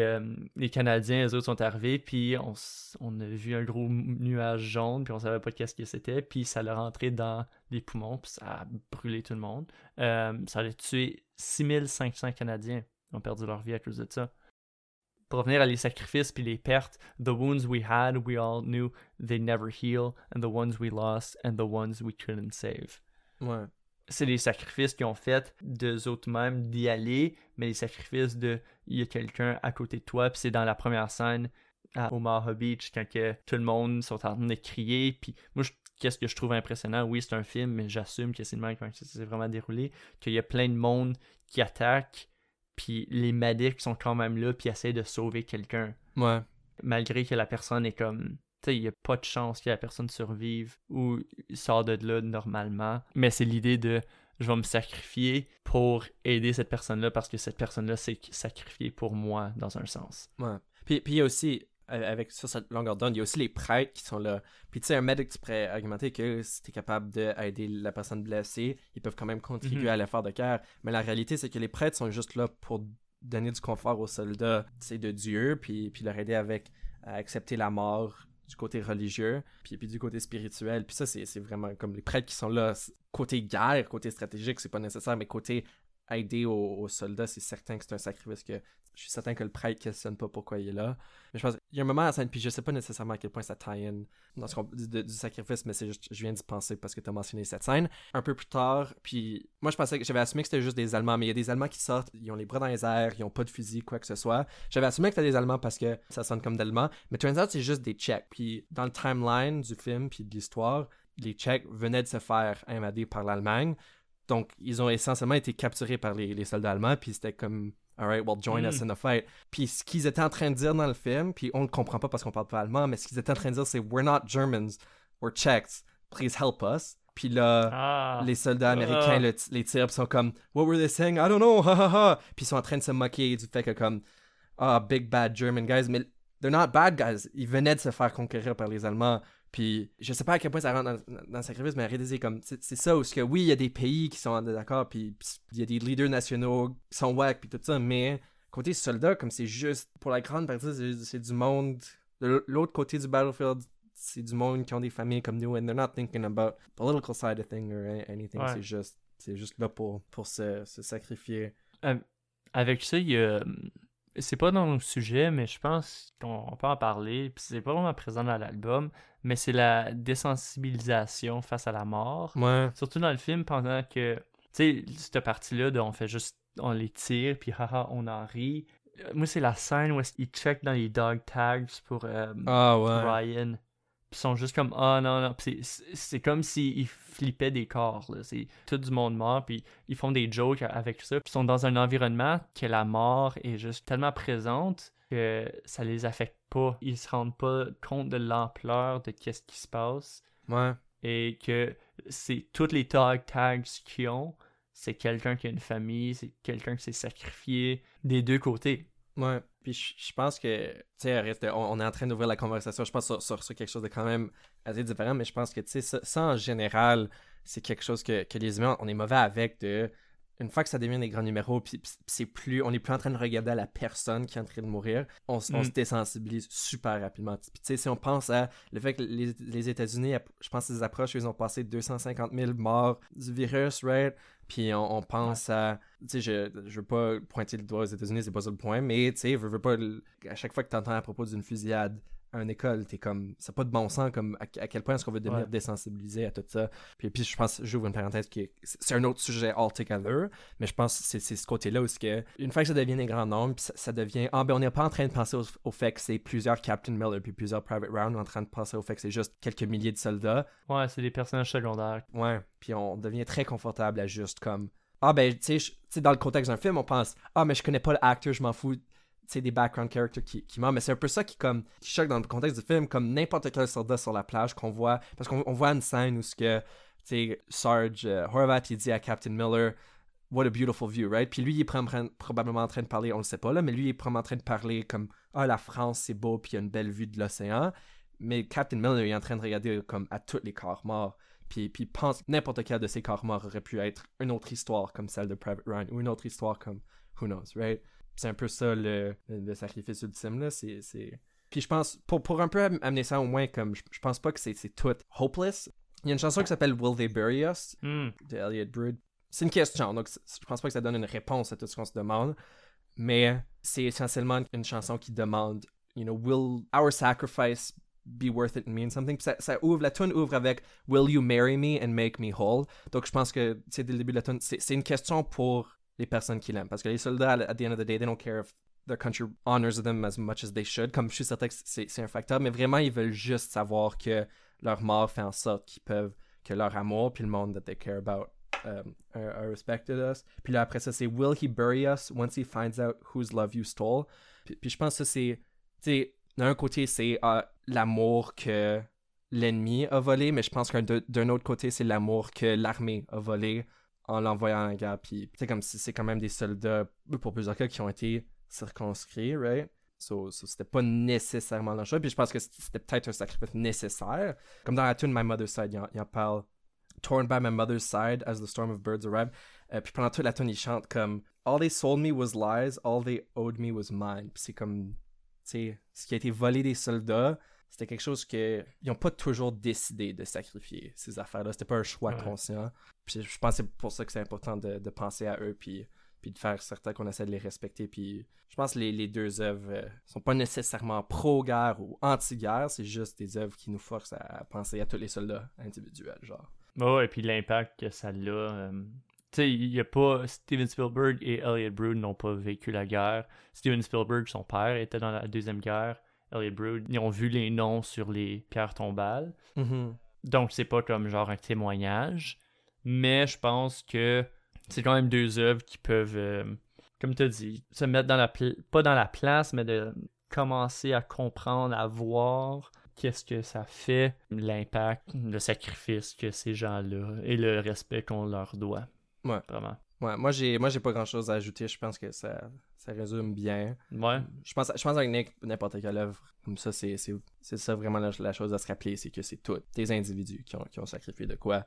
les Canadiens, eux autres, sont arrivés, puis on, on, a vu un gros nuage jaune, puis on savait pas qu'est-ce que c'était. Puis ça l'a rentré dans les poumons, puis ça a brûlé tout le monde. ça a tué 6500 Canadiens. Ils ont perdu leur vie à cause de ça pour revenir à les sacrifices puis les pertes, the wounds we had, we all knew they never heal, and the ones we lost, and the ones we couldn't save. Ouais. C'est les sacrifices qu'ils ont fait d'eux autres mêmes d'y aller, mais les sacrifices de il y a quelqu'un à côté de toi, puis c'est dans la première scène à Omaha Beach quand que tout le monde sont en train de crier, puis moi qu'est-ce que je trouve impressionnant, oui c'est un film, mais j'assume que c'est le même quand c'est vraiment déroulé, qu'il y a plein de monde qui attaque puis les medics sont quand même là, puis essayent de sauver quelqu'un. Ouais. Malgré que la personne est comme. Il n'y a pas de chance que la personne survive ou sort de là normalement. Mais c'est l'idée de je vais me sacrifier pour aider cette personne-là parce que cette personne-là s'est sacrifiée pour moi dans un sens. Ouais. Puis il y a aussi, avec sur cette longueur d'onde, il y a aussi les prêtres qui sont là. Puis tu sais, un médic, tu pourrais argumenter que si tu es capable d'aider la personne blessée, ils peuvent quand même contribuer Mhm. à l'effort de guerre. Mais la réalité, c'est que les prêtres sont juste là pour donner du confort aux soldats de Dieu, puis, puis leur aider avec à accepter la mort du côté religieux, puis, du côté spirituel. Puis ça, c'est c'est vraiment comme les prêtres qui sont là. Côté guerre, côté stratégique, c'est pas nécessaire, mais côté aider aux, aux soldats, c'est certain que c'est un sacrifice que je suis certain que le prêtre questionne pas pourquoi il est là. Mais je pense il y a un moment à la scène, puis je sais pas nécessairement à quel point ça tie-in dans ce de- du sacrifice, mais c'est juste, je viens d'y penser parce que tu as mentionné cette scène. Un peu plus tard, puis moi je pensais que j'avais assumé que c'était juste des Allemands, mais il y a des Allemands qui sortent, ils ont les bras dans les airs, ils ont pas de fusil, quoi que ce soit. J'avais assumé que c'était des Allemands parce que ça sonne comme d'Allemands, mais turns out c'est juste des Tchèques. Puis dans le timeline du film, puis de l'histoire, les Tchèques venaient de se faire invader par l'Allemagne. Donc, ils ont essentiellement été capturés par les, les soldats allemands, puis c'était comme, alright, well, join us in the fight. Puis ce qu'ils étaient en train de dire dans le film, puis on le comprend pas parce qu'on parle pas allemand, mais ce qu'ils étaient en train de dire, c'est We're not Germans, we're Czechs, please help us. Puis là, Ah! les soldats américains le- les tirent, puis sont comme, What were they saying? I don't know, ha ha ha. Puis ils sont en train de se moquer du fait que, comme, Ah, big bad German guys, mais they're not bad guys. Ils venaient de se faire conquérir par les Allemands. Puis je sais pas à quel point ça rentre dans, dans le sacrifice, mais arrêtez comme c'est c'est ça où que oui, il y a des pays qui sont en désaccord, puis il y a des leaders nationaux qui sont wack puis tout ça, mais côté soldat, comme c'est juste, pour la grande partie, c'est- du monde. De l'autre côté du battlefield, c'est du monde qui ont des familles comme nous, and they're not thinking about political side of thing or anything. Ouais. C'est juste, c'est juste là pour, pour se, se sacrifier. Avec ça, il y a. C'est pas dans le sujet, mais je pense qu'on on peut en parler. Puis c'est pas vraiment présent dans l'album, mais c'est la désensibilisation face à la mort. Ouais. Surtout dans le film, pendant que. Tu sais, cette partie-là, on fait juste. On les tire, puis haha, on en rit. Moi, c'est la scène où ils check dans les dog tags pour euh, Ah ouais. Ryan. Puis sont juste comme ah non non c'est comme s'ils flippaient des corps là. c'est tout du monde mort puis ils font des jokes avec ça puis ils sont dans un environnement que la mort est juste tellement présente que ça les affecte pas ils se rendent pas compte de l'ampleur de qu'est-ce qui se passe Ouais. et que c'est tous les dog tags qu'ils ont c'est quelqu'un qui a une famille c'est quelqu'un qui s'est sacrifié des deux côtés Ouais. Puis je pense que, tu sais, on est en train d'ouvrir la conversation, je pense, sur, sur, sur quelque chose de quand même assez différent, mais je pense que, tu sais, ça, ça, en général, c'est quelque chose que, que les humains, on est mauvais avec de. Une fois que ça devient des grands numéros, puis c'est plus, on n'est plus en train de regarder à la personne qui est en train de mourir, on, s- on Mm. se désensibilise super rapidement. Puis tu sais, si on pense à le fait que les, les États-Unis, je pense qu'ils approchent, ils ont passé 250 000 morts du virus, right? Puis on, on pense à. Tu sais, je, je veux pas pointer le doigt aux États-Unis, c'est pas ça le point, mais tu sais, veux, veux pas. À chaque fois que tu entends à propos d'une fusillade à une école, t'es comme. C'est pas de bon sens, comme à, à quel point est-ce qu'on veut devenir Ouais. désensibilisé à tout ça. Puis, puis je pense, j'ouvre une parenthèse qui est. C'est un autre sujet altogether, mais je pense que c'est c'est ce côté-là où c'est que. Une fois que ça devient des grands nombres, ça, ça devient. Ah, ben on n'est pas en train de penser au, au fait que c'est plusieurs Captain Miller puis plusieurs Private Round, on est en train de penser au fait que c'est juste quelques milliers de soldats. ouais c'est des personnages secondaires Ouais, puis on devient très confortable à juste comme ah ben tu sais dans le contexte d'un film on pense ah mais je connais pas l'acteur je m'en fous des background characters qui, qui meurent mais c'est un peu ça qui comme qui choque dans le contexte du film comme n'importe quel soldat sur la plage qu'on voit parce qu'on on voit une scène où ce que Sarge euh, Horvat il dit à Captain Miller What a beautiful view, right? Puis lui, il est probablement en train de parler, on le sait pas là, mais lui, il est probablement en train de parler comme Ah, la France, c'est beau, puis il y a une belle vue de l'océan. Mais Captain Miller il est en train de regarder comme à tous les corps morts. Puis, puis pense n'importe quel de ces corps morts aurait pu être une autre histoire comme celle de Private Ryan ou une autre histoire comme Who knows, right? C'est un peu ça le, le, sacrifice ultime, là. C'est, c'est... Puis je pense, pour, pour un peu am- amener ça au moins comme, je, je pense pas que c'est, c'est tout hopeless. Il y a une chanson qui s'appelle Will They Bury Us? Hmm. de Elliot Brood. C'est une question, donc je pense pas que ça donne une réponse à tout ce qu'on se demande, mais c'est essentiellement une chanson qui demande, you know, will our sacrifice be worth it and mean something? Puis ça, ça ouvre, la tune ouvre avec Will you marry me and make me whole? Donc je pense que, tu sais, dès le début de la tune, c'est une question pour les personnes qui l'aiment, parce que les soldats, at the end of the day, they don't care if their country honors them as much as they should, comme je suis certain que c'est un facteur, mais vraiment, ils veulent juste savoir que leur mort fait en sorte qu'ils peuvent, que leur amour, puis le monde that they care about um, are, respected us. Puis là, après ça, c'est Will he bury us once he finds out whose love you stole? Puis, je pense que c'est. Tu sais, d'un côté, c'est ah, l'amour que l'ennemi a volé, mais je pense qu'un d'un autre côté, c'est l'amour que l'armée a volé en l'envoyant à la guerre. Puis, sais, comme si c'est quand même des soldats, pour plusieurs cas, qui ont été circonscrits, right? So, so c'était pas nécessairement leur choix. Puis je pense que c'était peut-être un sacrifice nécessaire. Comme dans la tune My Mother's Side, il en, il en parle. Torn by my mother's side as the storm of birds arrived. Euh, puis pendant toute la tune, il chante comme All they sold me was lies, all they owed me was mine. Puis c'est comme, tu sais, ce qui a été volé des soldats, c'était quelque chose que ils ont pas toujours décidé de sacrifier ces affaires-là. C'était pas un choix Ouais. conscient. Puis je pense que c'est pour ça que c'est important de, de penser à eux puis puis de faire certain qu'on essaie de les respecter. Puis je pense que les, les deux œuvres euh, sont pas nécessairement pro-guerre ou anti-guerre, c'est juste des œuvres qui nous forcent à penser à tous les soldats individuels, genre. Oh, et puis l'impact que ça a. euh, Tu sais, il y a pas. Steven Spielberg et Elliot Brood n'ont pas vécu la guerre. Steven Spielberg, son père, était dans la Deuxième Guerre. Elliot Brood, ils ont vu les noms sur les pierres tombales. Donc, c'est pas comme genre un témoignage. Mais je pense que c'est quand même deux œuvres qui peuvent, euh, comme tu as dit, se mettre dans la pas dans la place, mais de commencer à comprendre, à voir qu'est-ce que ça fait, l'impact, le sacrifice que ces gens-là et le respect qu'on leur doit. Ouais. Vraiment. Ouais, moi j'ai moi j'ai pas grand chose à ajouter, je pense que ça, ça résume bien. Ouais. Je pense je pense avec n'importe quelle œuvre comme ça, c'est c'est c'est ça vraiment la, la chose à se rappeler, c'est que c'est tous des individus qui ont, qui ont sacrifié de quoi.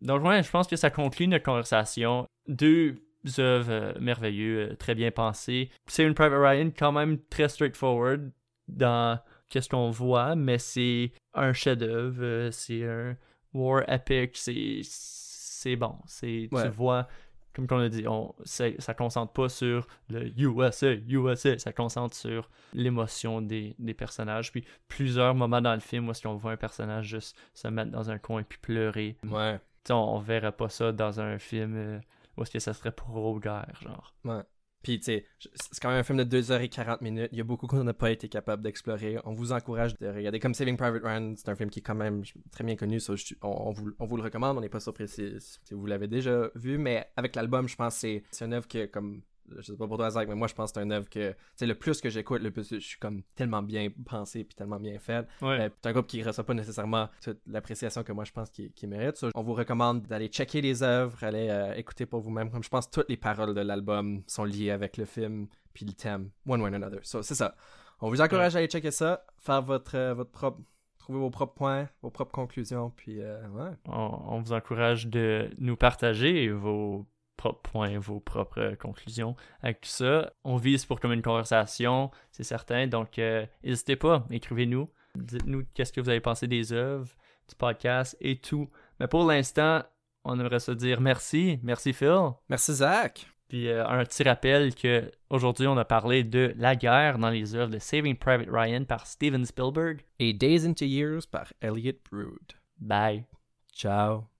Donc, ouais, je pense que ça conclut notre conversation. Deux œuvres euh, merveilleux, euh, très bien pensées. C'est une Private Ryan quand même très straightforward dans qu'est-ce qu'on voit, mais c'est un chef-d'œuvre, euh, c'est un war epic, c'est c'est bon, c'est Ouais. tu vois comme on a dit, on, ça concentre pas sur le USA, USA, ça concentre sur l'émotion des, des personnages. Puis plusieurs moments dans le film où est-ce qu'on voit un personnage juste se mettre dans un coin puis pleurer. Ouais. Tu sais, on, on verrait pas ça dans un film euh, où est-ce que ça serait pro-guerre, genre. Ouais. Puis, tu sais, c'est quand même un film de 2h40 minutes. Il y a beaucoup qu'on n'a pas été capable d'explorer. On vous encourage de regarder. Comme Saving Private Ryan, c'est un film qui est quand même très bien connu. on, vous, on vous le recommande. On n'est pas surpris si, vous l'avez déjà vu. Mais avec l'album, je pense que c'est- c'est une œuvre que, comme, je sais pas pour toi, Zach, mais moi, je pense que c'est une œuvre que, tu sais, le plus que j'écoute, le plus je suis comme tellement bien pensé puis tellement bien fait. Ouais. Euh, c'est un groupe qui ne reçoit pas nécessairement toute l'appréciation que moi je pense qu'il mérite. So, on vous recommande d'aller checker les œuvres, aller euh, écouter pour vous-même. Comme je pense toutes les paroles de l'album sont liées avec le film puis le thème One Way Another. So, c'est ça. On vous encourage à aller checker ça, faire votre, euh, votre propre. Trouver vos propres points, vos propres conclusions, puis euh, ouais. on, on vous encourage de nous partager vos points, vos propres euh, conclusions avec tout ça. On vise pour comme une conversation, c'est certain. Donc, euh, n'hésitez pas, écrivez-nous. Dites-nous qu'est-ce que vous avez pensé des œuvres, du podcast et tout. Mais pour l'instant, on aimerait se dire merci. Merci Phil. Merci Zach. Puis euh, un petit rappel que aujourd'hui on a parlé de la guerre dans les œuvres de Saving Private Ryan par Steven Spielberg. Et Days into Years par Elliot Brood. Bye. Ciao.